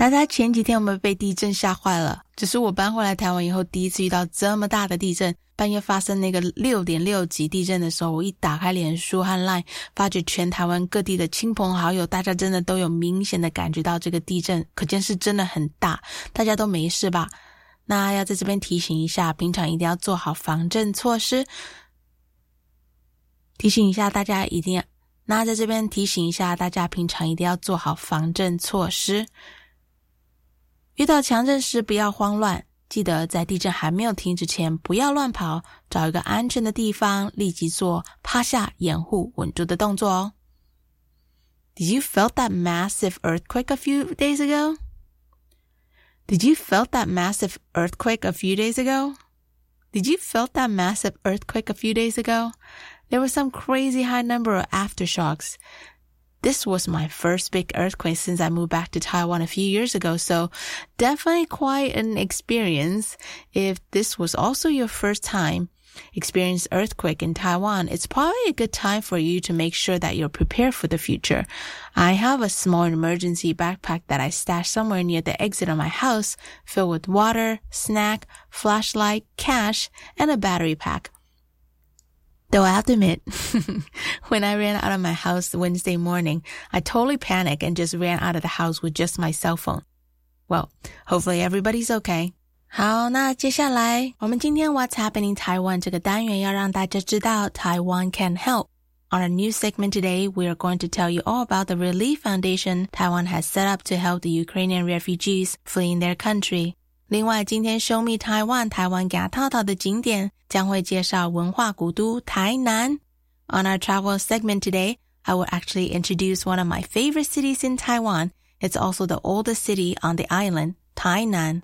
大家前几天有没有被地震吓坏了？只是我搬回来台湾以后，第一次遇到这么大的地震。半夜发生那个六点六级地震的时候，我一打开脸书和 Line，发觉全台湾各地的亲朋好友，大家真的都有明显的感觉到这个地震，可见是真的很大。大家都没事吧？那要在这边提醒一下，平常一定要做好防震措施。提醒一下大家一定要，那在这边提醒一下大家，平常一定要做好防震措施。遇到强震时，不要慌乱，记得在地震还没有停止前，不要乱跑，找一个安全的地方，立即做趴下掩护稳住的动作哦。Did you felt that massive earthquake a few days ago? Did you felt that massive earthquake a few days ago? Did you felt that massive earthquake a few days ago? There was some crazy high number of aftershocks. This was my first big earthquake since I moved back to Taiwan a few years ago, so definitely quite an experience. If this was also your first time experience earthquake in Taiwan, it's probably a good time for you to make sure that you're prepared for the future. I have a small emergency backpack that I stashed somewhere near the exit of my house filled with water, snack, flashlight, cash, and a battery pack. Though I have to admit, when I ran out of my house Wednesday morning, I totally panicked and just ran out of the house with just my cell phone. Well, hopefully everybody's okay. 好，那接下来我们今天 What's Happening Taiwan 这个单元要让大家知道 Taiwan can help. On our new segment today, we are going to tell you all about the relief foundation Taiwan has set up to help the Ukrainian refugees fleeing their country. 另外，今天 Show Me Taiwan 台湾给套套的景点 将会介绍文化古都台南。On our travel segment today, I will actually introduce one of my favorite cities in Taiwan. It's also the oldest city on the island, Tainan.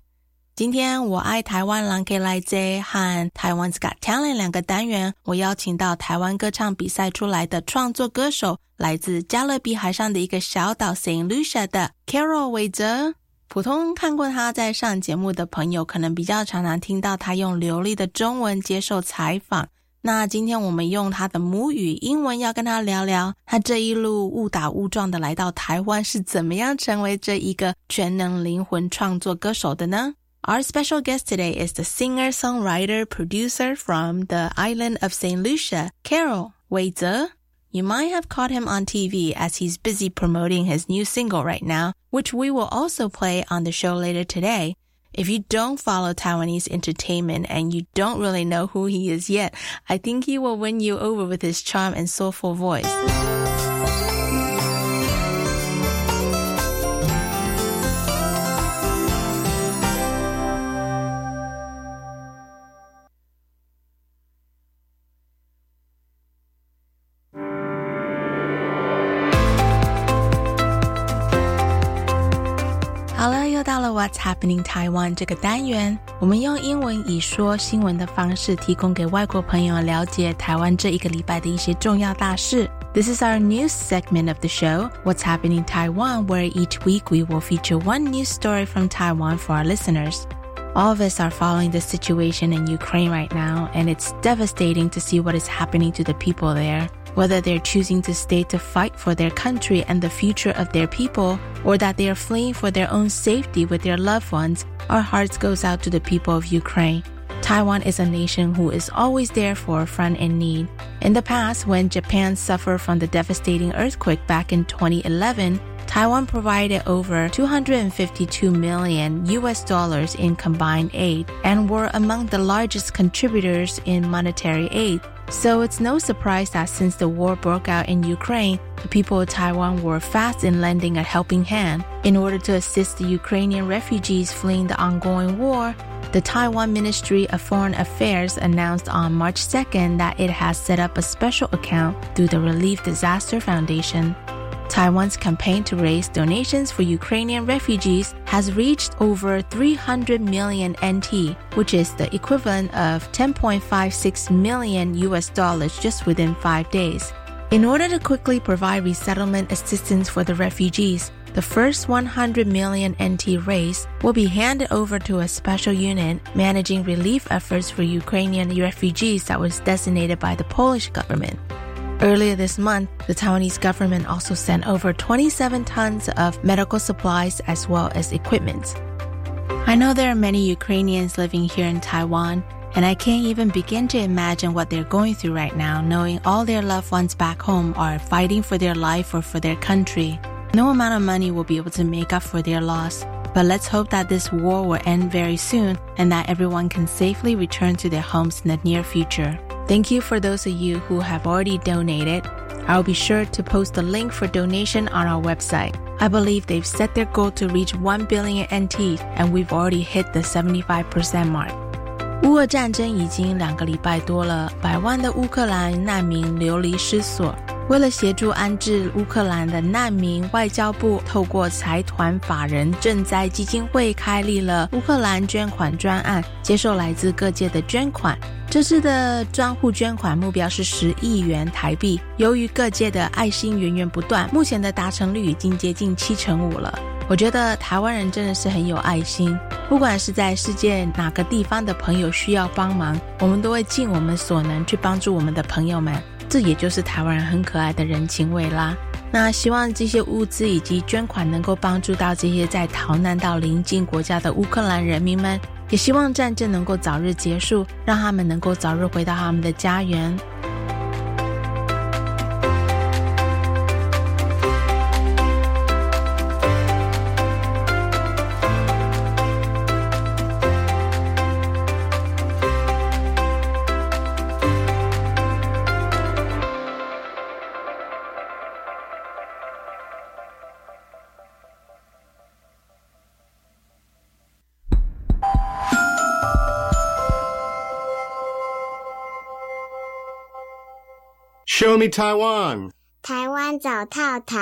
今天我爱台湾狼 K 来 Z 和台湾 Got Talent 两个单元，我邀请到台湾歌唱比赛出来的创作歌手，来自加勒比海上的一个小岛 Saint Lucia 的 Keril 韦喆。普通看过他在上节目的朋友，可能比较常常听到他用流利的中文接受采访。那今天我们用他的母语英文，要跟他聊聊他这一路误打误撞的来到台湾，是怎么样成为这一个全能灵魂创作歌手的呢？Our special guest today is the singer, songwriter, producer from the island of Saint Lucia, Carol 韦泽。You might have caught him on TV as he's busy promoting his new single right now, which we will also play on the show later today. If you don't follow Taiwanese entertainment and you don't really know who he is yet, I think he will win you over with his charm and soulful voice. 了 What's Happening Taiwan 这个单元，我们用英文以说新闻的方式，提供给外国朋友了解台湾这一个礼拜的一些重要大事。This is our news segment of the show, What's Happening Taiwan, where each week we will feature one news story from Taiwan for our listeners. All of us are following the situation in Ukraine right now, and it's devastating to see what is happening to the people there whether they're choosing to stay to fight for their country and the future of their people, or that they are fleeing for their own safety with their loved ones, our hearts goes out to the people of Ukraine. Taiwan is a nation who is always there for a friend in need. In the past, when Japan suffered from the devastating earthquake back in 2011, Taiwan provided over 252 million US dollars in combined aid and were among the largest contributors in monetary aid. So it's no surprise that since the war broke out in Ukraine, the people of Taiwan were fast in lending a helping hand. In order to assist the Ukrainian refugees fleeing the ongoing war, the Taiwan Ministry of Foreign Affairs announced on March 2nd that it has set up a special account through the Relief Disaster Foundation. Taiwan's campaign to raise donations for Ukrainian refugees has reached over 300 million NT, which is the equivalent of 10.56 million US dollars just within five days. In order to quickly provide resettlement assistance for the refugees, the first 100 million NT raise will be handed over to a special unit managing relief efforts for Ukrainian refugees that was designated by the Polish government. Earlier this month, the Taiwanese government also sent over 27 tons of medical supplies as well as equipment. I know there are many Ukrainians living here in Taiwan, and I can't even begin to imagine what they're going through right now, knowing all their loved ones back home are fighting for their life or for their country. No amount of money will be able to make up for their loss, but let's hope that this war will end very soon and that everyone can safely return to their homes in the near future. Thank you for those of you who have already donated. I'll be sure to post the link for donation on our website. I believe they've set their goal to reach 1 billion NT and we've already hit the 75% mark. 乌俄战争已经两个礼拜多了，百万的乌克兰难民流离失所。 为了协助安置乌克兰的难民，外交部透过财团法人赈灾基金会开立了乌克兰捐款专案，接受来自各界的捐款。这次的专户捐款目标是十亿元台币。由于各界的爱心源源不断，目前的达成率已经接近七成五了。我觉得台湾人真的是很有爱心，不管是在世界哪个地方的朋友需要帮忙，我们都会尽我们所能去帮助我们的朋友们。这也就是台湾人很可爱的人情味啦。那希望这些物资以及捐款能够帮助到这些在逃难到邻近国家的乌克兰人民们，也希望战争能够早日结束，让他们能够早日回到他们的家园。Show me Taiwan. 台湾找套套。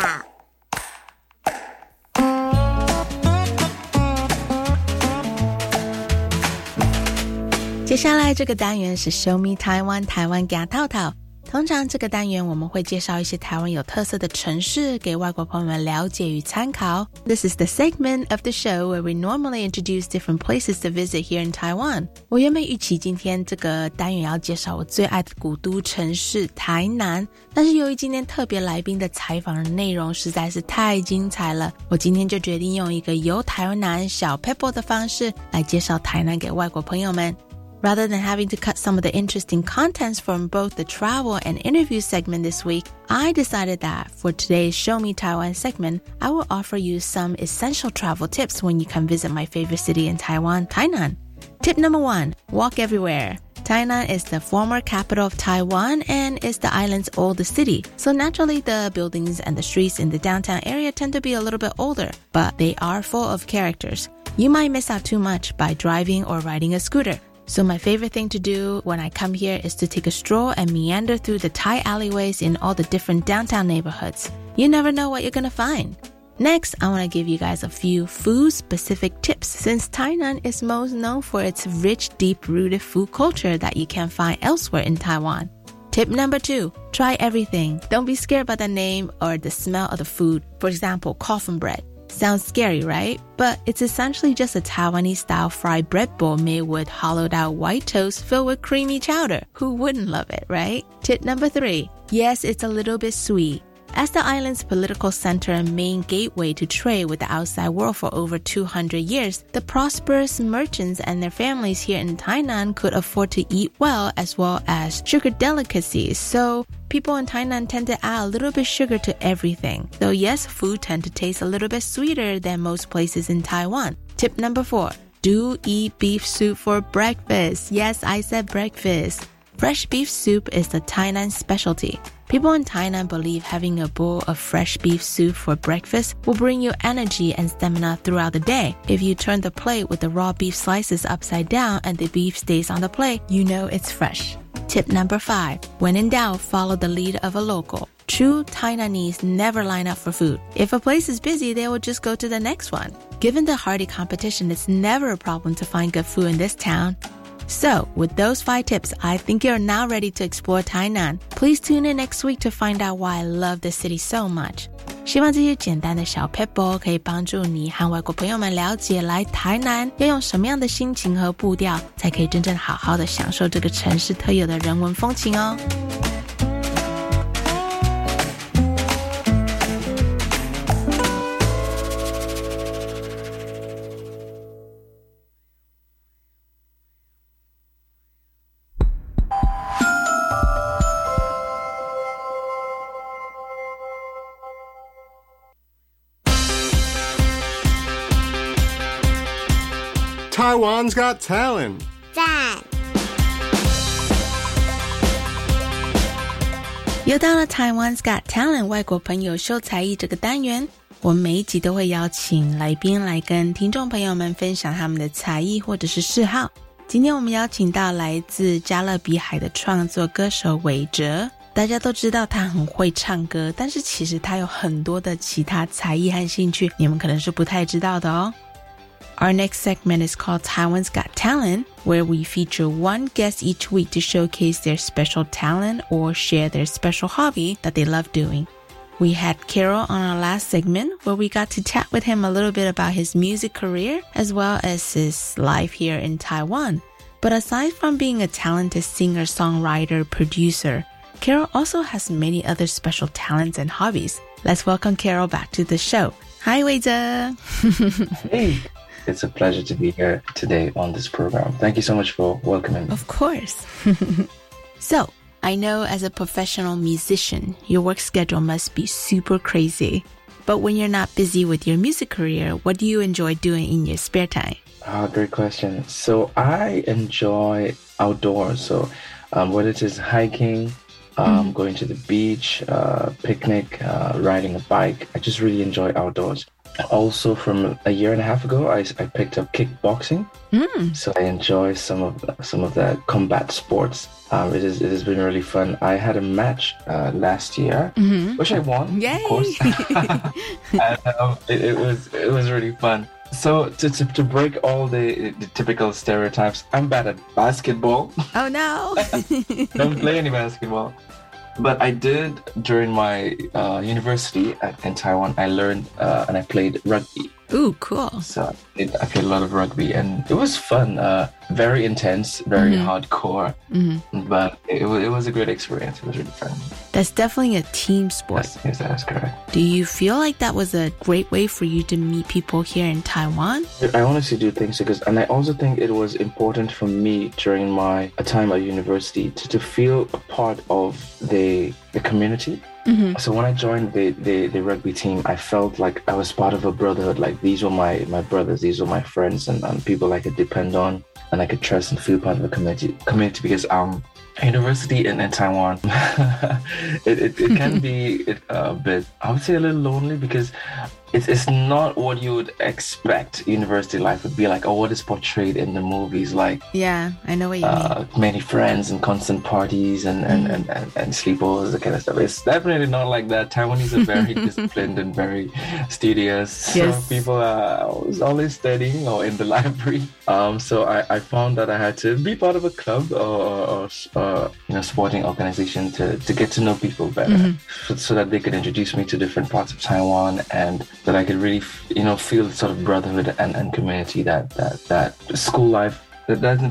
接下来这个单元是 Show Me Taiwan，台湾给套套。 通常这个单元我们会介绍一些台湾有特色的城市给外国朋友们了解与参考。This is the segment of the show where we normally introduce different places to visit here in Taiwan. 我原本预期今天这个单元要介绍我最爱的古都城市台南，但是由于今天特别来宾的采访内容实在是太精彩了，我今天就决定用一个游台南小 Pebble 的方式来介绍台南给外国朋友们。Rather than having to cut some of the interesting contents from both the travel and interview segment this week, I decided that for today's Show Me Taiwan segment, I will offer you some essential travel tips when you come visit my favorite city in Taiwan, Tainan. Tip number one, walk everywhere. Tainan is the former capital of Taiwan and is the island's oldest city. So naturally, the buildings and the streets in the downtown area tend to be a little bit older, but they are full of characters. You might miss out too much by driving or riding a scooter. So my favorite thing to do when I come here is to take a stroll and meander through the Thai alleyways in all the different downtown neighborhoods. You never know what you're gonna find. Next, I want to give you guys a few food specific tips since Tainan is most known for its rich, deep rooted food culture that you can't find elsewhere in Taiwan. Tip number two, try everything. Don't be scared by the name or the smell of the food. For example, coffin bread. Sounds scary, right? But it's essentially just a Taiwanese style fried bread bowl made with hollowed out white toast filled with creamy chowder. Who wouldn't love it, right? Tip number three. Yes, it's a little bit sweet. As the island's political center and main gateway to trade with the outside world for over 200 years, the prosperous merchants and their families here in Tainan could afford to eat well as well as sugar delicacies. So people in Tainan tend to add a little bit sugar to everything. So yes, food tend to taste a little bit sweeter than most places in Taiwan. Tip number four. Do eat beef soup for breakfast. Yes, I said breakfast. Fresh beef soup is the Tainan specialty. People in Tainan believe having a bowl of fresh beef soup for breakfast will bring you energy and stamina throughout the day. If you turn the plate with the raw beef slices upside down and the beef stays on the plate, you know it's fresh. Tip number five. When in doubt, follow the lead of a local. True Tainanese never line up for food. If a place is busy, they will just go to the next one. Given the hearty competition, it's never a problem to find good food in this town. So, with those five tips, I think you're now ready to explore Tainan. Please tune in next week to find out why I love the city so much. 希望这些简单的小 p e b b l 可以帮助你和外国朋友们了解来台南要用什么样的心情和步调，才可以真正好好的享受这个城市特有的人文风情哦。 Taiwan's Got Talent. 赞！又到了 Taiwan's Got Talent 外国朋友秀才艺这个单元，我们每一集都会邀请来宾来跟听众朋友们分享他们的才艺或者是嗜好。今天我们邀请到来自加勒比海的创作歌手韦哲。大家都知道他很会唱歌，但是其实他有很多的其他才艺和兴趣，你们可能是不太知道的哦。Our next segment is called Taiwan's Got Talent, where we feature one guest each week to showcase their special talent or share their special hobby that they love doing. We had Keril on our last segment where we got to chat with him a little bit about his music career as well as his life here in Taiwan. But aside from being a talented singer, songwriter, producer, Keril also has many other special talents and hobbies. Let's welcome Keril back to the show. Hi, Wei Hey, it's a pleasure to be here today on this program. Thank you so much for welcoming me. Of course. so, I know as a professional musician, your work schedule must be super crazy. But when you're not busy with your music career, what do you enjoy doing in your spare time? Ah, great question. So I enjoy outdoors. So um, whether it is hiking, um, going to the beach, uh, picnic, uh, riding a bike, I just really enjoy outdoors. Also, from a year and a half ago, I, I picked up kickboxing. So I enjoy some of the, some of the combat sports. Um, it is it has been really fun. I had a match uh, last year, which I won, Yay! of course. and, um, it, it was it was really fun. So to, to, to break all the, the typical stereotypes, I'm bad at basketball. Oh no! Don't play any basketball. But I did during my uh, university at, in Taiwan. I learned uh, and I played rugby. Ooh, cool. So I played, I played a lot of rugby, and it was fun. Uh, very intense, very hardcore, but it, it was a great experience. It was really fun. That's definitely a team sport. Yes, yes, that is correct. Do you feel like that was a great way for you to meet people here in Taiwan? I honestly do think so because, and I also think it was important for me during my time at university to, to feel a part of the the community. So when I joined the, the the rugby team, I felt like I was part of a brotherhood. Like these were my my brothers, these were my friends, and, and people I could depend on, and I could trust and feel part of the community. Community because um. University in, in Taiwan, it, it, it can be it, a bit, I would say a little lonely because it's, it's not what you would expect university life would be like or what is portrayed in the movies like Yeah, I know what you mean. uh, many friends and constant parties and and, and, and, and sleepovers that kind of stuff. It's definitely not like that. Taiwanese are very disciplined and very studious. Yes. so people are always, studying or in the library. Um, so I, I found that i had to be part of a club or, or, or uh, you know sporting organization to, to get to know people better. So, so that they could introduce me to different parts of taiwan and that i could really you know feel the sort of brotherhood and, and community that that that school life that, that's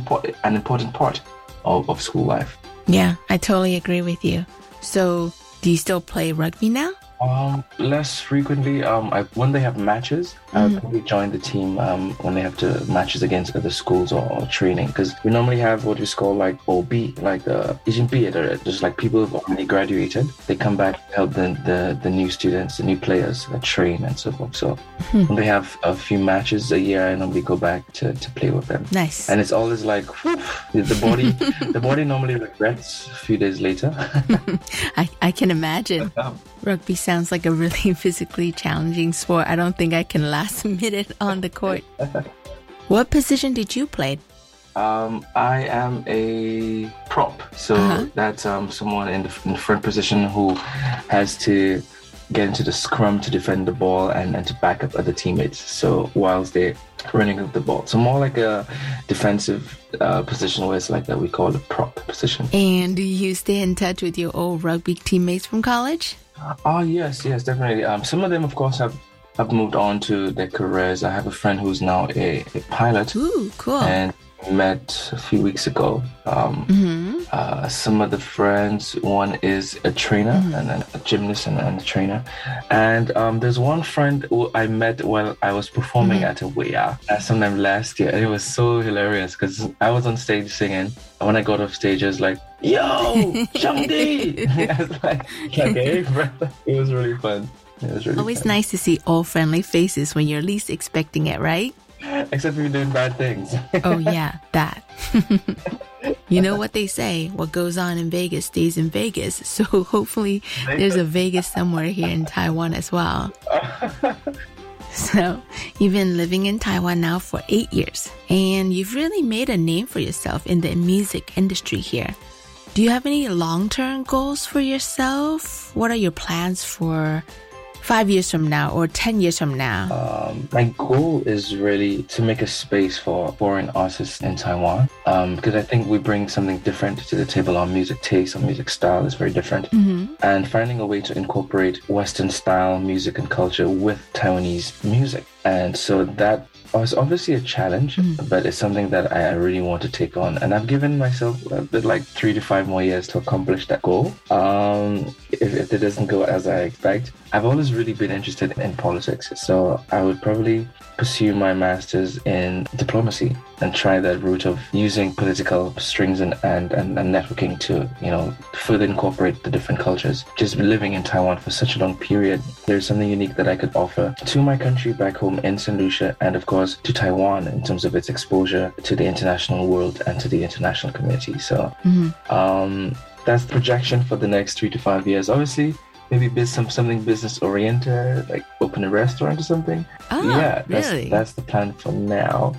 an important part of, of school life Yeah, I totally agree with you. So, do you still play rugby now? Um, less frequently. Um, I, when they have matches, mm-hmm. I probably join the team. Um, when they have to matches against other schools or, or training, because we normally have what we call like OB, like uh, just like people who've already graduated. They come back to help the, the the new students, the new players, uh, train and so forth. So hmm. when they have a few matches a year, I normally go back to, to play with them. Nice. And it's always like the body. the body normally regrets a few days later. I I can imagine. Rugby sounds like a really physically challenging sport. I don't think I can last a minute on the court. what position did you play? Um, I am a prop, so uh-huh. that's um, someone in the, in the front position who has to get into the scrum to defend the ball and, and to back up other teammates. So whilst they're running up the ball, so more like a defensive uh, position where it's like that we call a prop position. And do you stay in touch with your old rugby teammates from college? Oh yes, yes, definitely. Um, some of them, of course, have have moved on to their careers. I have a friend who's now a, a pilot. Ooh, cool. And met a few weeks ago. Um, mm-hmm. uh, some of the friends, one is a trainer mm-hmm. and then a gymnast and, and a trainer. And um, there's one friend who I met while I was performing mm-hmm. at a WEA uh, sometime last year. And it was so hilarious because I was on stage singing. And when I got off stage, I was like, yo! I like, okay, it was really fun. It was really Always fun. nice to see all friendly faces when you're least expecting it, right? Except if you're doing bad things. oh, yeah, that. you know what they say what goes on in Vegas stays in Vegas. So hopefully there's a Vegas somewhere here in Taiwan as well. So, you've been living in Taiwan now for eight years, and you've really made a name for yourself in the music industry here. Do you have any long term goals for yourself? What are your plans for five years from now or 10 years from now? Um, my goal is really to make a space for foreign artists in Taiwan um, because I think we bring something different to the table. Our music taste, our music style is very different. Mm-hmm. And finding a way to incorporate Western style music and culture with Taiwanese music. And so that was obviously a challenge, mm. but it's something that I really want to take on. And I've given myself a bit like three to five more years to accomplish that goal. Um, if, if it doesn't go as I expect, I've always really been interested in politics. So I would probably pursue my master's in diplomacy and try that route of using political strings and, and, and, and, networking to, you know, further incorporate the different cultures. Just living in Taiwan for such a long period, there's something unique that I could offer to my country back home in St. Lucia and of course to Taiwan in terms of its exposure to the international world and to the international community. So mm-hmm. um, that's the projection for the next three to five years. Obviously, maybe biz, some something business oriented, like open a restaurant or something. Oh, yeah, that's, really? That's the plan for now.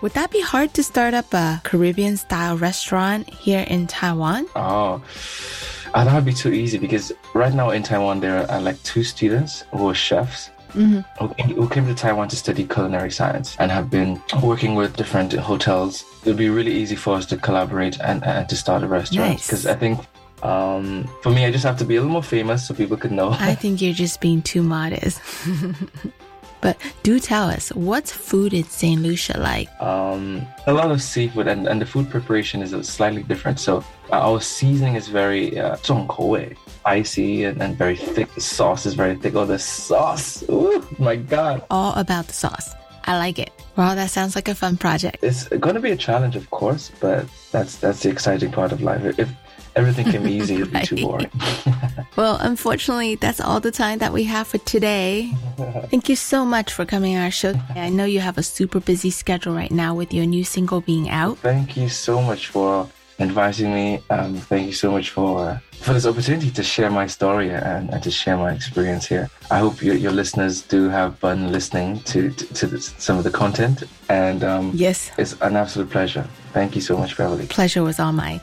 Would that be hard to start up a Caribbean style restaurant here in Taiwan? Oh, uh, that would be too easy because right now in Taiwan there are like two students who are chefs. Mm-hmm. Who came to Taiwan to study culinary science and have been working with different hotels. It would be really easy for us to collaborate and, and to start a restaurant because nice. I think um, for me, I just have to be a little more famous so people could know. I think you're just being too modest. but do tell us, what's food in St. Lucia like? Um, a lot of seafood, and, and the food preparation is slightly different. So uh, our seasoning is very uh, 重口味, spicy and, and very thick. The sauce is very thick. Oh, the sauce! Ooh, my God! All about the sauce. I like it. Well, that sounds like a fun project. It's going to be a challenge, of course, but that's that's the exciting part of life. If everything can be easy, be too boring. well, unfortunately, that's all the time that we have for today. Thank you so much for coming on our show. I know you have a super busy schedule right now with your new single being out. Thank you so much for inviting me. Um, thank you so much for for this opportunity to share my story and, and to share my experience here. I hope your, your listeners do have fun listening to to, to this, some of the content. And um, yes, it's an absolute pleasure. Thank you so much, Beverly. Pleasure was all mine.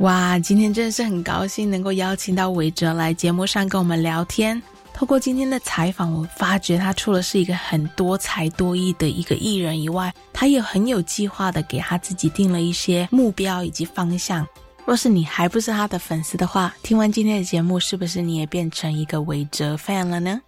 哇，今天真的是很高兴能够邀请到韦哲来节目上跟我们聊天。透过今天的采访，我发觉他除了是一个很多才多艺的一个艺人以外，他也很有计划的给他自己定了一些目标以及方向。若是你还不是他的粉丝的话，听完今天的节目，是不是你也变成一个韦哲 fan 了呢？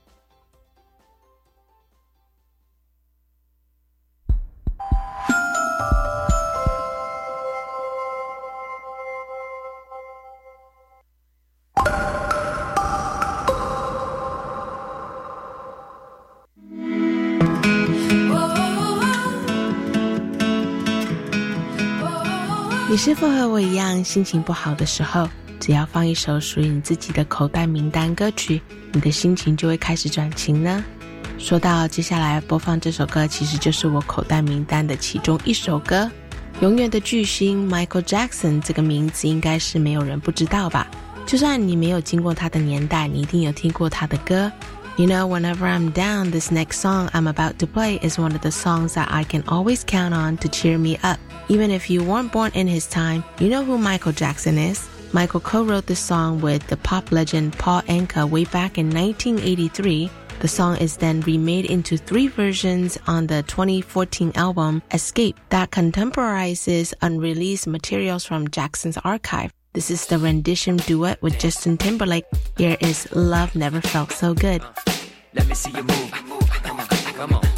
你是否和我一样，心情不好的时候，只要放一首属于你自己的口袋名单歌曲，你的心情就会开始转晴呢？说到接下来播放这首歌，其实就是我口袋名单的其中一首歌。永远的巨星 Michael Jackson 这个名字应该是没有人不知道吧？就算你没有经过他的年代，你一定有听过他的歌。You know, whenever I'm down, this next song I'm about to play is one of the songs that I can always count on to cheer me up. Even if you weren't born in his time, you know who Michael Jackson is. Michael co-wrote this song with the pop legend Paul Anka way back in 1983. The song is then remade into three versions on the 2014 album Xscape that contemporizes unreleased materials from Jackson's archive. This is the rendition duet with Justin Timberlake. Here is Love Never Felt So Good. Let me see you move. Come on, come on.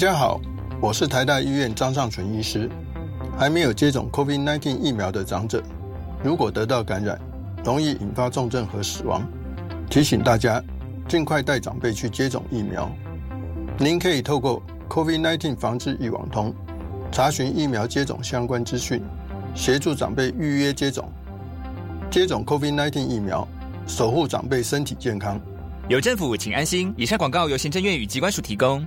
大家好，我是台大医院张尚存医师。还没有接种 COVID-19 疫苗的长者，如果得到感染，容易引发重症和死亡。提醒大家，尽快带长辈去接种疫苗。您可以透过 COVID-19 防治一网通查询疫苗接种相关资讯，协助长辈预约接种。接种 COVID-19 疫苗，守护长辈身体健康。有政府，请安心。以上广告由行政院与机关署提供。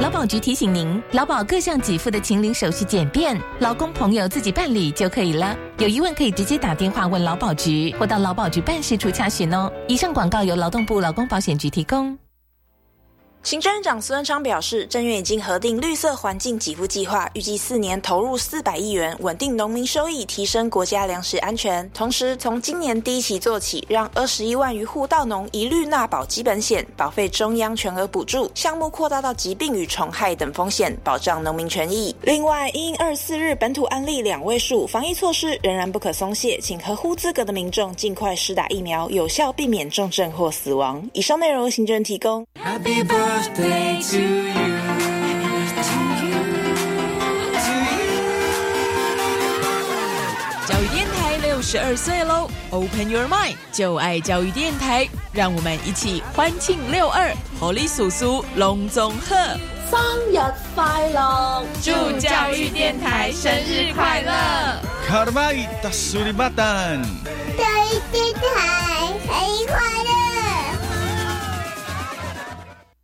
劳保局提醒您，劳保各项给付的请领手续简便，劳工朋友自己办理就可以了。有疑问可以直接打电话问劳保局，或到劳保局办事处查询哦。以上广告由劳动部劳工保险局提供。行政院长苏贞昌表示，政院已经核定绿色环境给付计划，预计四年投入四百亿元，稳定农民收益，提升国家粮食安全。同时，从今年第一期做起，让二十一万余户稻农一律纳保基本险，保费中央全额补助，项目扩大到疾病与虫害等风险，保障农民权益。另外，因二四日本土案例两位数，防疫措施仍然不可松懈，请合乎资格的民众尽快施打疫苗，有效避免重症或死亡。以上内容行政提供。To you. To you, to you. 教育电台六十二岁喽！Open your mind，就爱教育电台，让我们一起欢庆六二，活力叔叔隆重贺生日快乐！祝教育电台生日快乐！卡尔达苏里巴丹，教育电台生日快乐！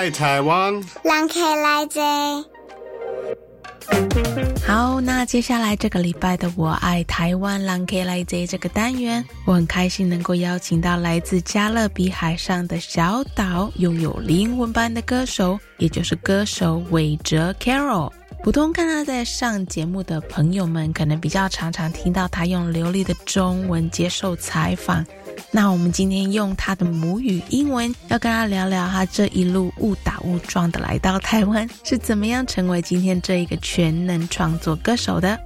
爱台湾。让开来者。好，那接下来这个礼拜的《我爱台湾》让 K 来这这个单元，我很开心能够邀请到来自加勒比海上的小岛，拥有灵魂般的歌手，也就是歌手韦哲 Carol。普通看他在上节目的朋友们，可能比较常常听到他用流利的中文接受采访。那我们今天用他的母语英文，要跟他聊聊他这一路误打误撞的来到台湾，是怎么样成为今天这一个全能创作歌手的。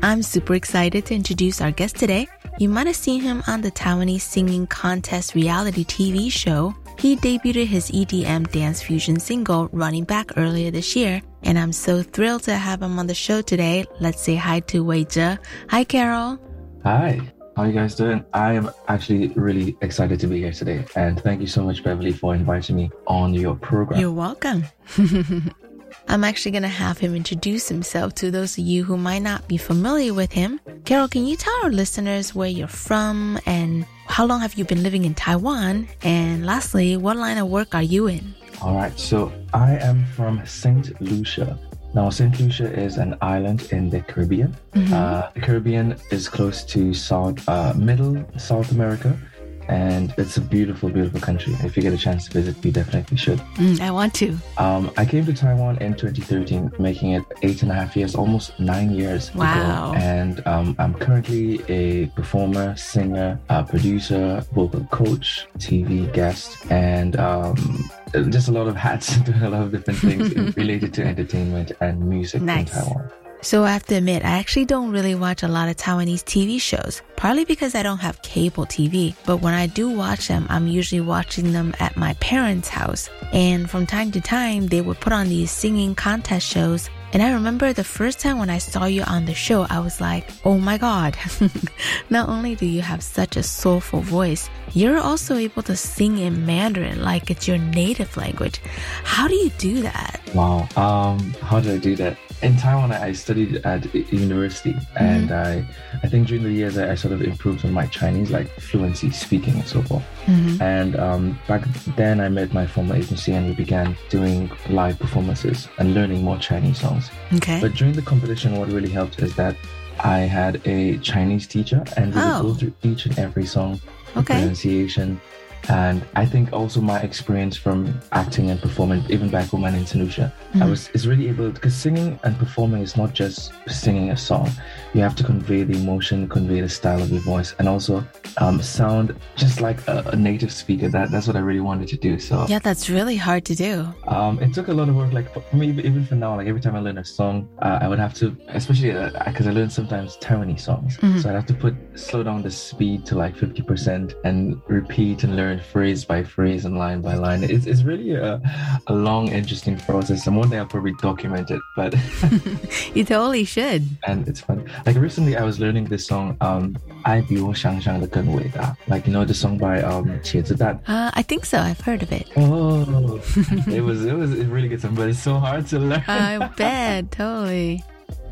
I'm super excited to introduce our guest today. You might have seen him on the Taiwanese Singing Contest reality TV show. He debuted his EDM dance fusion single, Running Back, earlier this year, and I'm so thrilled to have him on the show today. Let's say hi to Wei Zhe. Hi, Keril. Hi. How are you guys doing? I am actually really excited to be here today. And thank you so much, Beverly, for inviting me on your program. You're welcome. I'm actually going to have him introduce himself to those of you who might not be familiar with him. Keril, can you tell our listeners where you're from and how long have you been living in Taiwan? And lastly, what line of work are you in? All right, so I am from St. Lucia, now, St. Lucia is an island in the Caribbean. Mm-hmm. Uh, the Caribbean is close to South, uh, Middle South America, and it's a beautiful, beautiful country. If you get a chance to visit, you definitely should. Mm, I want to. Um, I came to Taiwan in 2013, making it eight and a half years, almost nine years wow. ago. And um, I'm currently a performer, singer, uh, producer, vocal coach, TV guest, and um, just a lot of hats, doing a lot of different things related to entertainment and music nice. in Taiwan. So I have to admit, I actually don't really watch a lot of Taiwanese TV shows, partly because I don't have cable TV. But when I do watch them, I'm usually watching them at my parents' house. And from time to time, they would put on these singing contest shows And I remember the first time when I saw you on the show, I was like, oh my God. Not only do you have such a soulful voice, you're also able to sing in Mandarin like it's your native language. How do you do that? Wow. Um, how did I do that? in Taiwan, I studied at university, and mm-hmm. I, I think during the years I, I, sort of improved on my Chinese, like fluency speaking and so forth. Mm-hmm. And um, back then, I met my former agency, and we began doing live performances and learning more Chinese songs. Okay. But during the competition, what really helped is that I had a Chinese teacher, and we oh. would go through each and every song, okay. pronunciation, and I think also my experience from acting and performing, even back home in. Lucia, mm-hmm. I was is really able because singing and performing is not just singing a song. You have to convey the emotion, convey the style of your voice, and also um, sound just like a, a, native speaker. That that's what I really wanted to do. So yeah, that's really hard to do. Um, it took a lot of work. Like for me, even for now, like every time I learn a song, uh, I would have to, especially because uh, I learn sometimes Taiwanese songs, mm-hmm. so I'd have to put slow down the speed to like fifty percent and repeat and learn learn phrase by phrase and line by line. It's, it's really a, a long, interesting process. And one day I'll probably document it, but you totally should. And it's fun. Like recently, I was learning this song, um, 爱比我想象的更伟大. Like, you know, the song by um, 茄子蛋. Uh, I think so. I've heard of it. Oh, it was, it was a really good song, but it's so hard to learn. I bet, totally.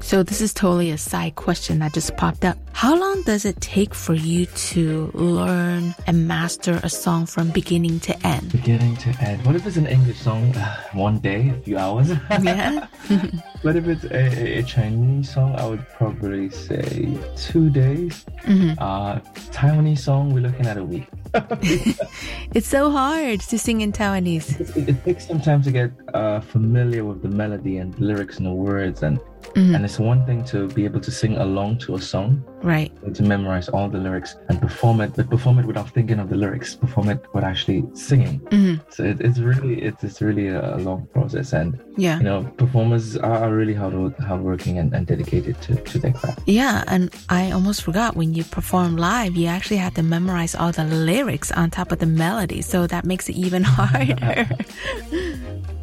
So this is totally a side question that just popped up. How long does it take for you to learn and master a song from beginning to end? Beginning to end. What if it's an English song? One day, a few hours. Yeah. but if it's a, a, Chinese song, I would probably say two days. Mm-hmm. Uh, Taiwanese song, we're looking at a week. it's so hard to sing in Taiwanese. It, it takes some time to get uh, familiar with the melody and the lyrics and the words and Mm-hmm. And it's one thing to be able to sing along to a song, right? To memorize all the lyrics and perform it, but perform it without thinking of the lyrics. Perform it without actually singing. Mm-hmm. So it, it's really it's, it's really a long process, and yeah, you know, performers are really hard hardworking and, and dedicated to, to their craft. Yeah, and I almost forgot when you perform live, you actually have to memorize all the lyrics on top of the melody, so that makes it even harder.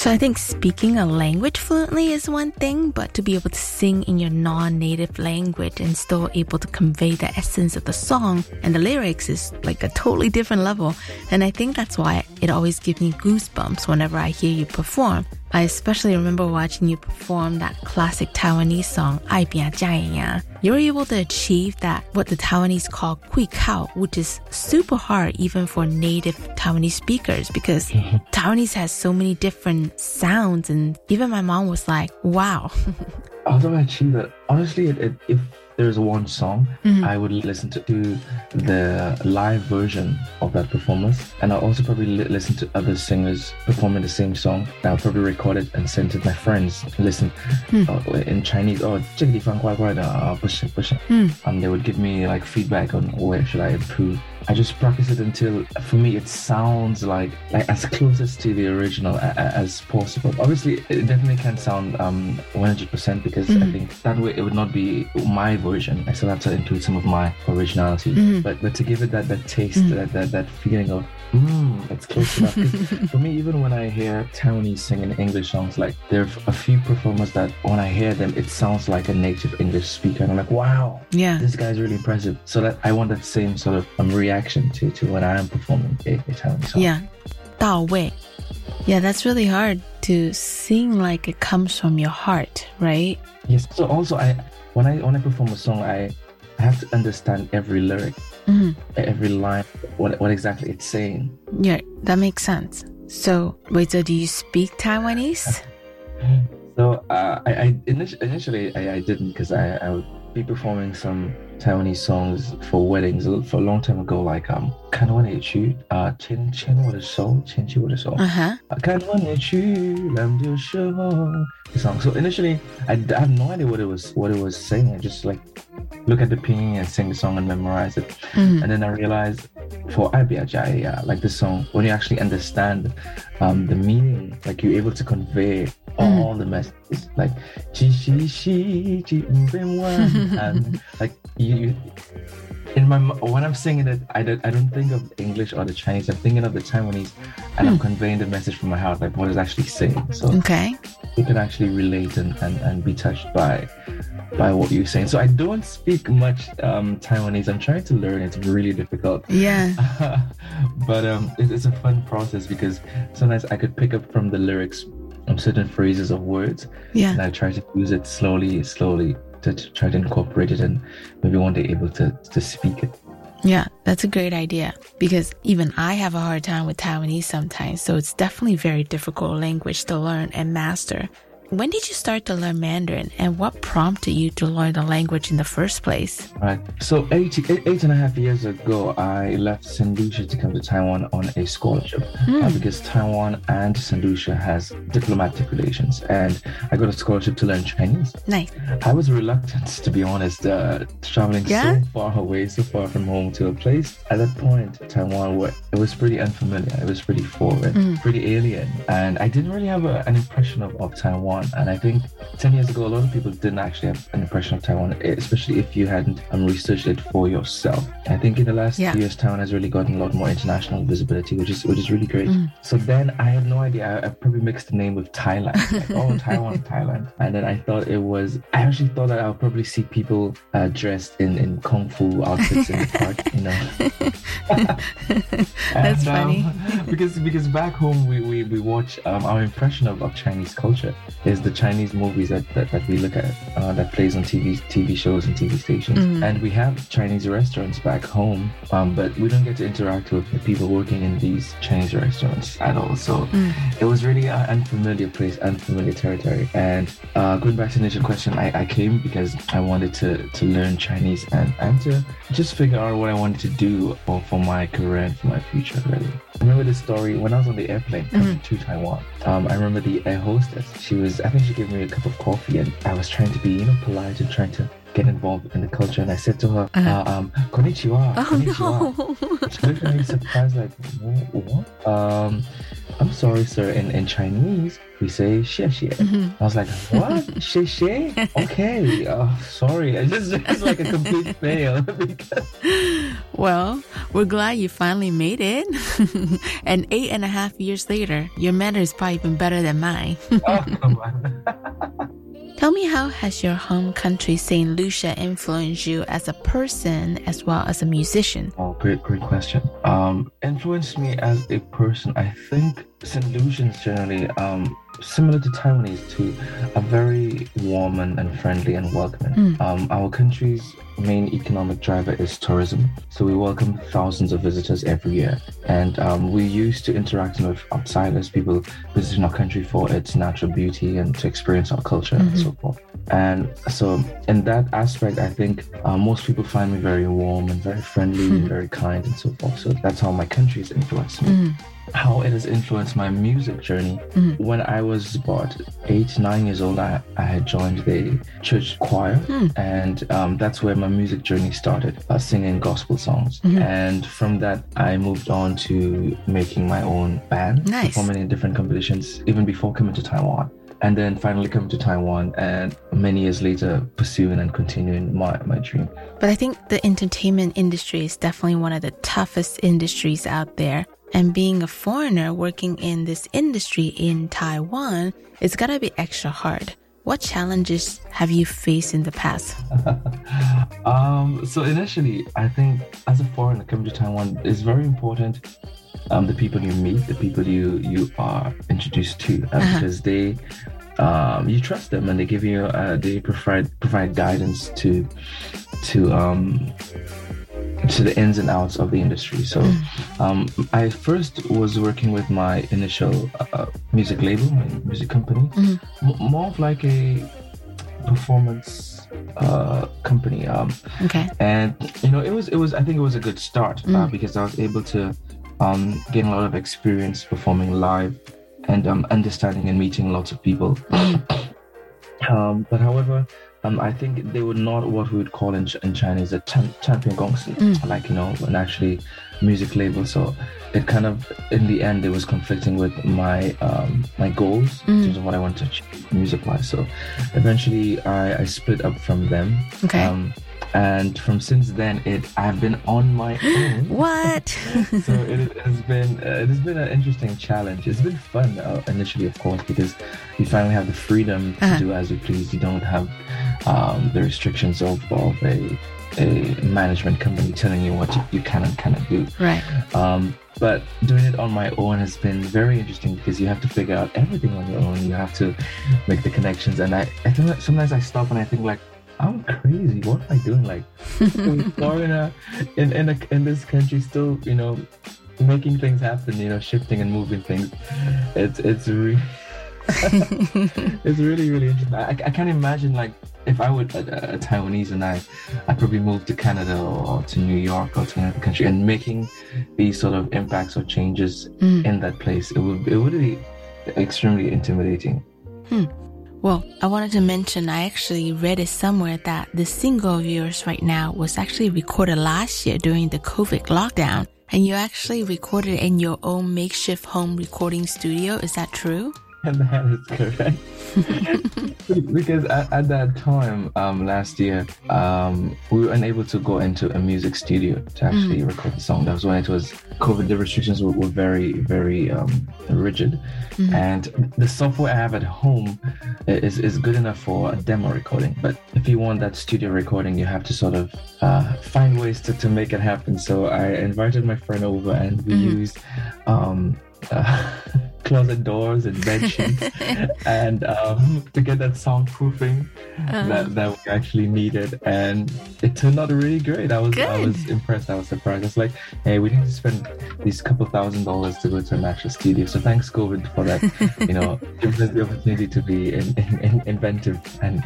So I think speaking a language fluently is one thing, but to be able to sing in your non-native language and still able to convey the essence of the song and the lyrics is like a totally different level. And I think that's why it always gives me goosebumps whenever I hear you perform. I especially remember watching you perform that classic Taiwanese song, Ai Bia Jia You were able to achieve that, what the Taiwanese call kui kao, which is super hard even for native Taiwanese speakers because mm-hmm. Taiwanese has so many different sounds. And even my mom was like, wow. How do I achieve that? Honestly, it, it, it there's one song mm-hmm. I would listen to, to, the live version of that performance, and I'll also probably li- listen to other singers performing the same song. I'll probably record it and send it to my friends. Listen mm. uh, in Chinese, oh, mm. and they would give me like feedback on where should I improve. I just practice it until, for me, it sounds like like as closest to the original a, a, as possible. Obviously, it definitely can't sound um 100% because mm-hmm. I think that way it would not be my version. I still have to include some of my originality, mm-hmm. but but to give it that that taste, mm-hmm. that, that that feeling of mm, that's close enough. for me, even when I hear Taiwanese singing English songs, like there are a few performers that when I hear them, it sounds like a native English speaker, and I'm like, wow, yeah, this guy's really impressive. So that I want that same sort of um, reaction to to when I am performing a, a Taiwanese song. Yeah, 到位. Yeah, that's really hard to sing like it comes from your heart, right? Yes. So also, I when I when I perform a song, I I have to understand every lyric, mm-hmm. every line, what, what exactly it's saying. Yeah, that makes sense. So, wait, so do you speak Taiwanese? so, uh, I, I initially I, I didn't because I, I would be performing some Taiwanese songs for weddings for a long time ago, like um, 看我你去啊，牵牵我的手，牵起我的手。Uh-huh. song. So initially, I, I have no idea what it was what it was saying. I just like look at the pinyin and sing the song and memorize it. Mm-hmm. And then I realized for Abia Jaya, like the song, when you actually understand um, the meaning, like you're able to convey all mm. the messages, like and like you, you in my when I'm singing it, I don't I don't think of English or the Chinese. I'm thinking of the Taiwanese, and I'm hmm. conveying the message from my heart, like what is actually saying. So okay, they can actually relate and, and, and be touched by by what you're saying. So I don't speak much um, Taiwanese. I'm trying to learn. It's really difficult. Yeah. but um, it, it's a fun process because sometimes I could pick up from the lyrics um, certain phrases of words. Yeah. And I try to use it slowly, slowly to, to try to incorporate it and maybe one day able to, to speak it. Yeah, that's a great idea because even I have a hard time with Taiwanese sometimes, so it's definitely very difficult language to learn and master. When did you start to learn Mandarin and what prompted you to learn the language in the first place? Right. So eight, eight, eight and a half years ago, I left St. Lucia to come to Taiwan on a scholarship Mm. uh, because Taiwan and St. Lucia has diplomatic relations and I got a scholarship to learn Chinese. Nice. I was reluctant, to be honest, uh, traveling Yeah? so far away, so far from home to a place. At that point, Taiwan, where it was pretty unfamiliar. It was pretty foreign, Mm. pretty alien. And I didn't really have a, an impression of, of Taiwan. And I think 10 years ago, a lot of people didn't actually have an impression of Taiwan, especially if you hadn't um, researched it for yourself. I think in the last Yeah. few years, Taiwan has really gotten a lot more international visibility, which is which is really great. Mm. So then I had no idea. I, I probably mixed the name with Thailand. Like, oh, Taiwan, Thailand. And then I thought it was, I actually thought that I'll probably see people uh, dressed in, in kung fu outfits in the park, you know. That's And, um, funny. because because back home we, we, we watch um, our impression of, of Chinese culture is the Chinese movies that, that, that we look at uh, that plays on TV TV shows and TV stations Mhm. and we have Chinese restaurants back home um, but we don't get to interact with the people working in these Chinese restaurants at all so Mm. it was really an unfamiliar place unfamiliar territory and uh, going back to the initial question I, I came because I wanted to, to learn Chinese and, and to just figure out what I wanted to do for, for my career and for my future really I remember this story when I was on the airplane coming to Taiwan. Um, I remember the air hostess. She was, I think she gave me a cup of coffee, and I was trying to be, you know, polite and trying to get involved in the culture. And I said to her, uh, uh um, konnichiwa, oh, konnichiwa. No. She looked at me surprised, like, what? Um, I'm sorry, sir. In, in Chinese, we say xie xie. Mm-hmm. I was like, what? xie xie? Okay. Uh, sorry. It's just, it's like a complete fail. because... Well, we're glad you finally made it. and eight and a half years later, your manner is probably even better than mine. oh, come on. Tell me how has your home country, St. Lucia, influenced you as a person as well as a musician? Oh, great, great question. Um, influenced me as a person. I think St. Lucians generally, um, similar to Taiwanese too, are very warm and, and friendly and welcoming. Mm. Um, our country's main economic driver is tourism, so we welcome thousands of visitors every year, and um, we're used to interacting with outsiders, people visiting our country for its natural beauty and to experience our culture and Mhm. so forth. And so, in that aspect, I think uh, most people find me very warm and very friendly and Mhm. very kind and so forth. So that's how my country has influenced me. Mm. How it has influenced my music journey. Mhm. When I was about eight, nine years old, I, I had joined the church choir, Hmm. and um, that's where my music journey started, uh, singing gospel songs. Mhm. And from that, I moved on to making my own band, Nice. performing in different competitions, even before coming to Taiwan. And then finally coming to Taiwan, and many years later, pursuing and continuing my, my dream. But I think the entertainment industry is definitely one of the toughest industries out there. And being a foreigner working in this industry in Taiwan, it's gotta be extra hard. What challenges have you faced in the past? um, so initially, I think as a foreigner coming to Taiwan, it's very important um, the people you meet, the people you you are introduced to, uh, Uh-huh. because they um, you trust them and they give you uh, they provide provide guidance to to um, to the ins and outs of the industry. So um, I first was working with my initial uh, music label, my music company, Mhm. M- more of like a performance uh, company. Um, Okay. and you know, it was it was I think it was a good start uh, Mm. because I was able to um, gain a lot of experience performing live and um, understanding and meeting lots of people. um, but however, um, I think they were not what we would call in, Ch- in Chinese a chan- changpian gongsi, Mm. like you know, an actually music label. So it kind of, in the end, it was conflicting with my um, my goals in Mm. terms of what I wanted to achieve music wise. So eventually, I, I split up from them. Okay. Um, and from since then, it I've been on my own. what? so it, has been uh, it has been an interesting challenge. It's been fun uh, initially, of course, because you finally have the freedom to uh-huh. do as you please. You don't have um, the restrictions of, of a a management company telling you what you, you can and cannot do. Right. Um, but doing it on my own has been very interesting because you have to figure out everything on your own. You have to make the connections, and I, I think that sometimes I stop and I think like, I'm crazy. What am I doing? Like, in Florida, in in, a, in this country, still, you know, making things happen. You know, shifting and moving things. It's it's really. it's really really interesting. I, I can't imagine like if I were a, a, Taiwanese and I, I probably moved to Canada or to New York or to another country and making these sort of impacts or changes mm. in that place, it would it would be extremely intimidating. Hmm. Well, I wanted to mention I actually read it somewhere that the single of yours right now was actually recorded last year during the COVID lockdown, and you actually recorded in your own makeshift home recording studio. Is that true? And that is correct. because at, at, that time, um, last year, um, we were unable to go into a music studio to actually mm. record the song. That was when it was COVID. The restrictions were, were very, very um, rigid. Mm. And the software I have at home is, is good enough for a demo recording. But if you want that studio recording, you have to sort of uh, find ways to, to make it happen. So I invited my friend over and we mm. used um, uh, closet doors and bed sheets and um, to get that soundproofing uh-huh. that, that we actually needed. And it turned out really great. I was Good. i was impressed. I was surprised. It's like hey we didn't spend these couple thousand dollars to go to an actual studio. So thanks covid for that you know give us the opportunity to be in, in, in inventive and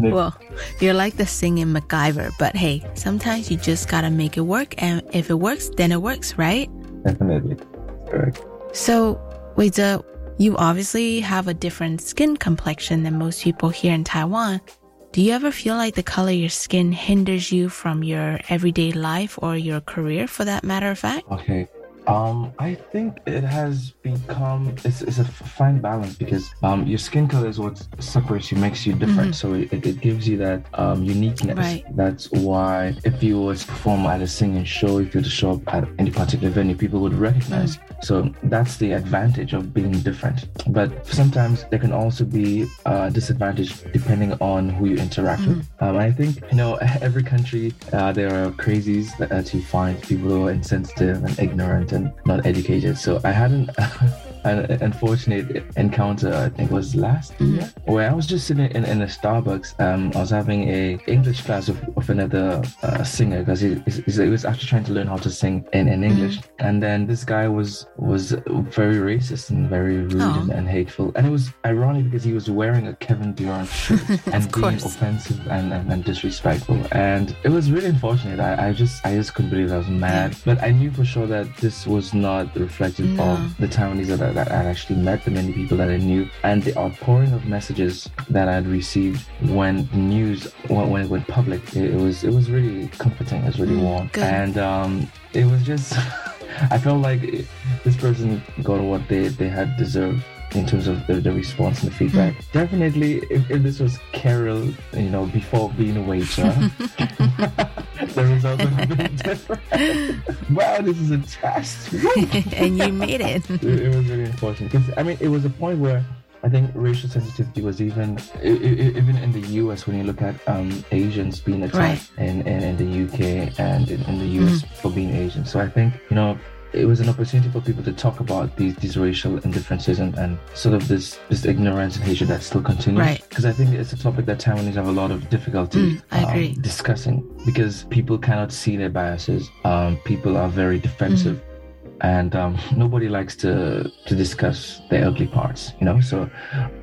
well you're like the singing macgyver but hey sometimes you just gotta make it work. And if it works then it works right? Definitely correct so, Weizhe, you obviously have a different skin complexion than most people here in Taiwan. Do you ever feel like the color of your skin hinders you from your everyday life or your career for that matter of fact? Okay. Um, I think it has become it's, it's a fine balance because um, your skin color is what separates you, makes you different. Mm-hmm. So it, it gives you that um, uniqueness. Right. That's why if you were to perform at a singing show, if you were to show up at any particular venue, people would recognize. Mm-hmm. So that's the advantage of being different. But sometimes there can also be a disadvantage depending on who you interact mm-hmm. with. Um, I think you know every country uh, there are crazies that, that you find people who are insensitive and ignorant and not educated. So I hadn't an unfortunate encounter. I think was last mm-hmm. year where I was just sitting in, in a Starbucks. Um, I was having a English class of, of another uh, singer because he, he, was actually trying to learn how to sing in, in English. Mm-hmm. And then this guy was was very racist and very rude and, and, hateful. And it was ironic because he was wearing a Kevin Durant shirt and being offensive and, and, and, disrespectful. And it was really unfortunate. I, I just I just couldn't believe I was mad. But I knew for sure that this was not reflective no. of the Taiwanese that that I actually met, the many people that I knew, and the outpouring of messages that I had received when news when, when it went public. It, it, was it was really comforting. It was really mm, warm, good. and um, it was just. I felt like this person got what they, they had deserved in terms of the, the response and the feedback. Mm. Definitely, if, if, this was Keril, you know, before being a waiter, the result would have been different. wow, this is a test. and you made it. it. it. was really important. because I mean, it was a point where. I think racial sensitivity was even even in the US when you look at um, Asians being attacked right. in, in, in, the UK and in, in the US mm. for being Asian. So I think you know it was an opportunity for people to talk about these these racial indifferences and, and sort of this this ignorance and hatred that still continues. Right. Because I think it's a topic that Taiwanese have a lot of difficulty mm, um, discussing because people cannot see their biases. Um, people are very defensive. Mm and um, nobody likes to to discuss the ugly parts, you know. So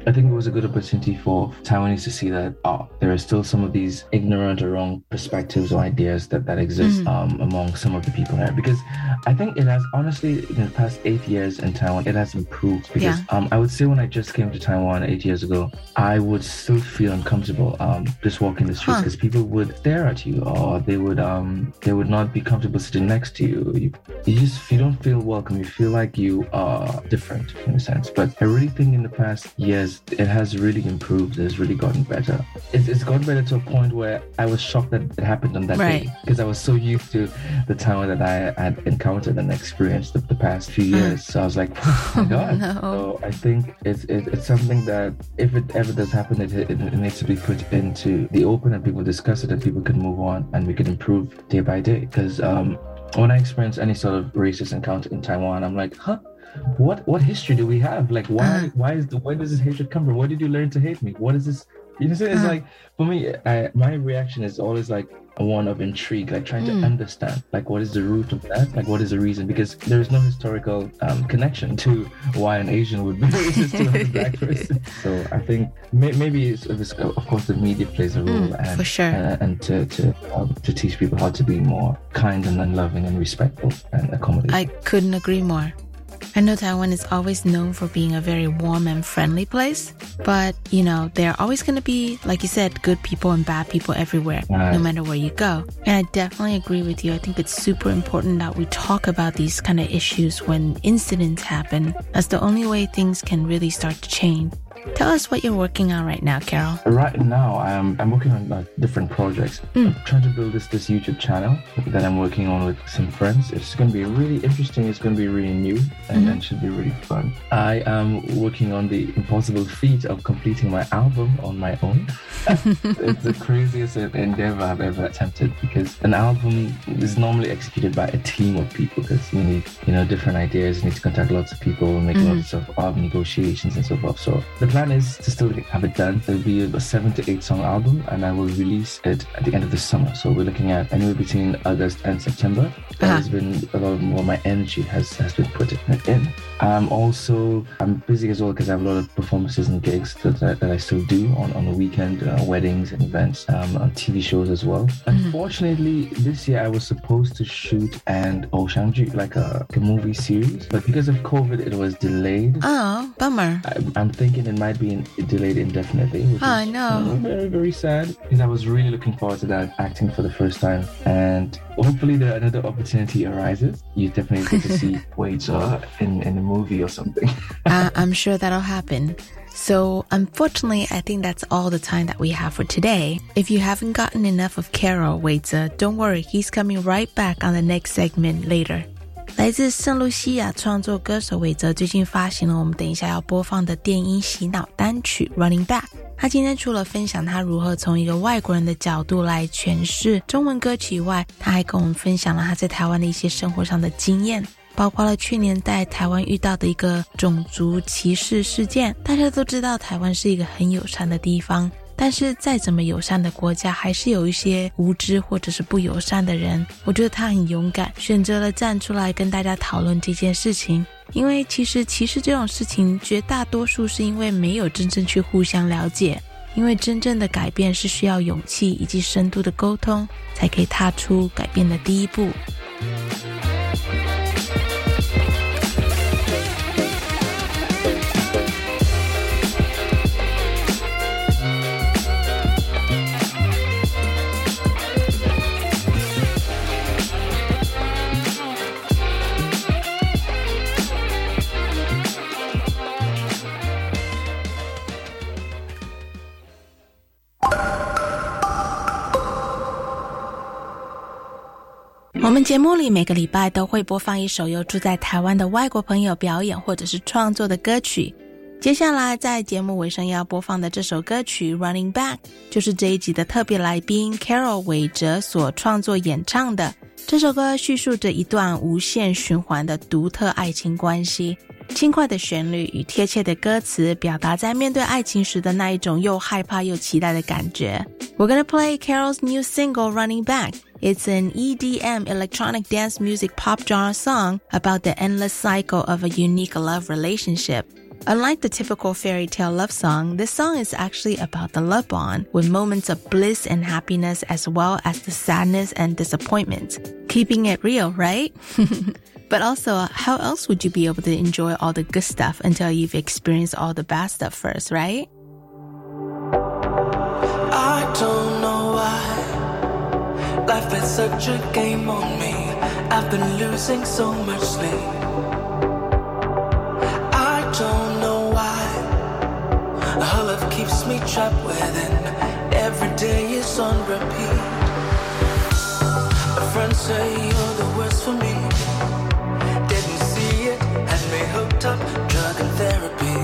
I think it was a good opportunity for Taiwanese to see that oh, there are still some of these ignorant or wrong perspectives or ideas that that exist mm-hmm. um, among some of the people there. Because I think it has honestly in the past eight years in Taiwan, it has improved. Because yeah. um, I would say when I just came to Taiwan eight years ago, I would still feel uncomfortable um, just walking the streets because huh. people would stare at you or they would um they would not be comfortable sitting next to you. You, you just you don't feel feel welcome. You feel like you are different in a sense. But I really think in the past years, it has really improved. It's really gotten better. It's, it's gotten better to a point where I was shocked that it happened on that Right. day because I was so used to the town that I had encountered and experienced the, the past few years. So I was like, oh my God. no. So I think it's, it, it's something that if it ever does happen, it, it, it needs to be put into the open and people discuss it and people can move on and we can improve day by day. Because um, when I experience any sort of racist encounter in Taiwan, I'm like, huh? What what history do we have? Like why why is the where does this hatred come from? Where did you learn to hate me? What is this? You know, what I'm saying? it's Uh-huh. like for me, I, my reaction is always like one of intrigue, like trying Mm. to understand, like what is the root of that, like what is the reason? Because there is no historical um, connection to why an Asian would be racist to a black person. So I think may, maybe it's, it's, of course the media plays a role, Mm, and for sure. and, and to to um, to teach people how to be more kind and, and loving and respectful and accommodating. I couldn't agree more. I know Taiwan is always known for being a very warm and friendly place, but you know, there are always going to be, like you said, good people and bad people everywhere, no matter where you go. And I definitely agree with you. I think it's super important that we talk about these kind of issues when incidents happen. That's the only way things can really start to change. Tell us what you're working on right now, Keril. Right now, I'm I'm working on uh, different projects. I'm trying to build this this YouTube channel that I'm working on with some friends. It's going to be really interesting. It's going to be really new and, and should be really fun. I am working on the impossible feat of completing my album on my own. it's the craziest endeavor I've ever attempted because an album is normally executed by a team of people because you need you know different ideas. You need to contact lots of people, make Mhm. lots of uh, negotiations and so forth. So the plan is to still have it done. It'll be a seven to eight song album, and I will release it at the end of the summer. So we're looking at anywhere between August and September. Uh-huh. There's been a lot more. My energy has has been put in. Um, also, I'm busy as well because I have a lot of performances and gigs that, that, that I still do on, on the weekend, uh, weddings and events, um, on TV shows as well. Unfortunately, this year I was supposed to shoot an ouxiangju, like a, like a movie series, but because of COVID, it was delayed. Oh, bummer. I, I'm thinking it might be in, delayed indefinitely. Which Oh, is, no. you know, very, very sad because I was really looking forward to that acting for the first time. And hopefully, there another opportunity arises. You definitely get to see Weizhe in, in a movie or something. uh, I'm sure that'll happen. So, unfortunately, I think that's all the time that we have for today. If you haven't gotten enough of Keril Weizhe, don't worry, he's coming right back on the next segment later. 来自圣露西亚创作歌手韦喆最近发行了我们等一下要播放的电音洗脑单曲《Running Back》。他今天除了分享他如何从一个外国人的角度来诠释中文歌曲以外，他还跟我们分享了他在台湾的一些生活上的经验。包括了去年在台湾遇到的一个种族歧视事件。大家都知道台湾是一个很友善的地方，但是再怎么友善的国家，还是有一些无知或者是不友善的人。我觉得他很勇敢，选择了站出来跟大家讨论这件事情。因为其实歧视这种事情，绝大多数是因为没有真正去互相了解。因为真正的改变是需要勇气以及深度的沟通，才可以踏出改变的第一步。我们节目里每个礼拜都会播放一首由住在台湾的外国朋友表演或者是创作的歌曲。接下来在节目尾声要播放的这首歌曲《Running Back》，就是这一集的特别来宾 Carol 韦哲所创作演唱的。这首歌叙述着一段无限循环的独特爱情关系，轻快的旋律与贴切的歌词，表达在面对爱情时的那一种又害怕又期待的感觉。We're gonna play Carol's new single "Running Back." It's an EDM electronic dance music pop genre song about the endless cycle of a unique love relationship. Unlike the typical fairy tale love song, this song is actually about the love bond with moments of bliss and happiness as well as the sadness and disappointment. Keeping it real, right? but also, how else would you be able to enjoy all the good stuff until you've experienced all the bad stuff first, right? Life is such a game on me. I've been losing so much sleep. I don't know why. Her love keeps me trapped within. Every day is on repeat. A friend say you're the worst for me. Didn't see it, had me hooked up, drug and therapy.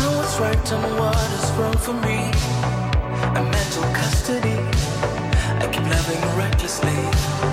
I was right and what is wrong for me. Recklessly.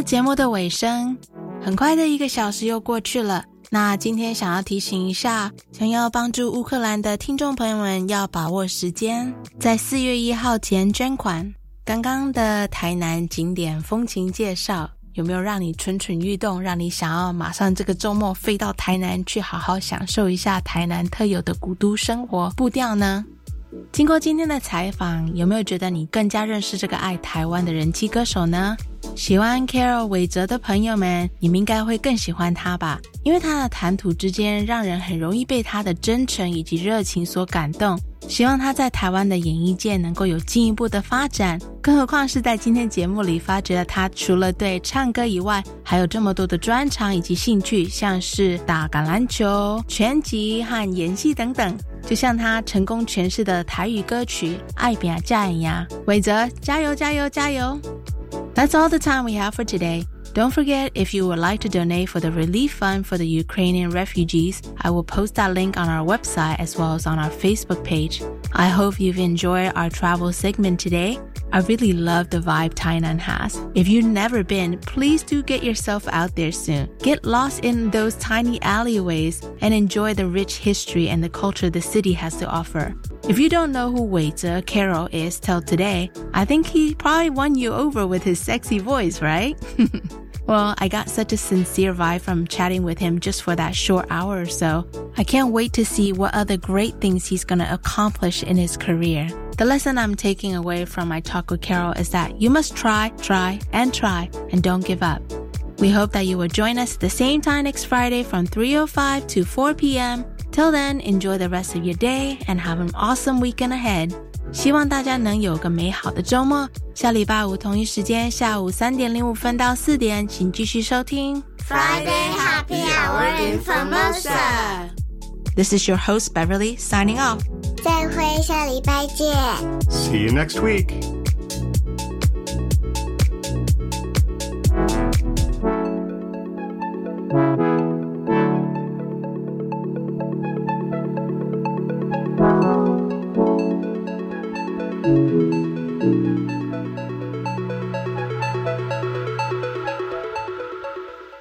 了节目的尾声，很快的一个小时又过去了。那今天想要提醒一下，想要帮助乌克兰的听众朋友们要把握时间，在四月一号前捐款。刚刚的台南景点风情介绍，有没有让你蠢蠢欲动，让你想要马上这个周末飞到台南去好好享受一下台南特有的古都生活步调呢？经过今天的采访，有没有觉得你更加认识这个爱台湾的人气歌手呢？喜欢 Carol 韦泽的朋友们，你们应该会更喜欢他吧？因为他的谈吐之间，让人很容易被他的真诚以及热情所感动。希望他在台湾的演艺界能够有进一步的发展，更何况是在今天节目里发觉了他除了对唱歌以外，还有这么多的专长以及兴趣，像是打橄榄球、拳击和演戏等等。就像他成功诠释的台语歌曲《爱表加人呀》，韦喆加油加油加油！That's all the time we have for today. Don't forget, if you would like to donate for the relief fund for the Ukrainian refugees, I will post that link on our website as well as on our Facebook page. I hope you've enjoyed our travel segment today. I really love the vibe Tainan has. If you've never been, please do get yourself out there soon. Get lost in those tiny alleyways and enjoy the rich history and the culture the city has to offer. If you don't know who Zhe Keril is till today, I think he probably won you over with his sexy voice, right? Well, I got such a sincere vibe from chatting with him just for that short hour or so. I can't wait to see what other great things he's going to accomplish in his career. The lesson I'm taking away from my talk with Keril is that you must try, try, and try, and don't give up. We hope that you will join us the same time next Friday from 3.05 to 4 p.m. Till then, enjoy the rest of your day and have an awesome weekend ahead. 希望大家能有个美好的周末。下礼拜五同一时间，下午三点零五分到四点，请继续收听 Friday Happy Hour in Formosa。This is your host Beverly signing off. 再会，下礼拜见。See you next week. Thank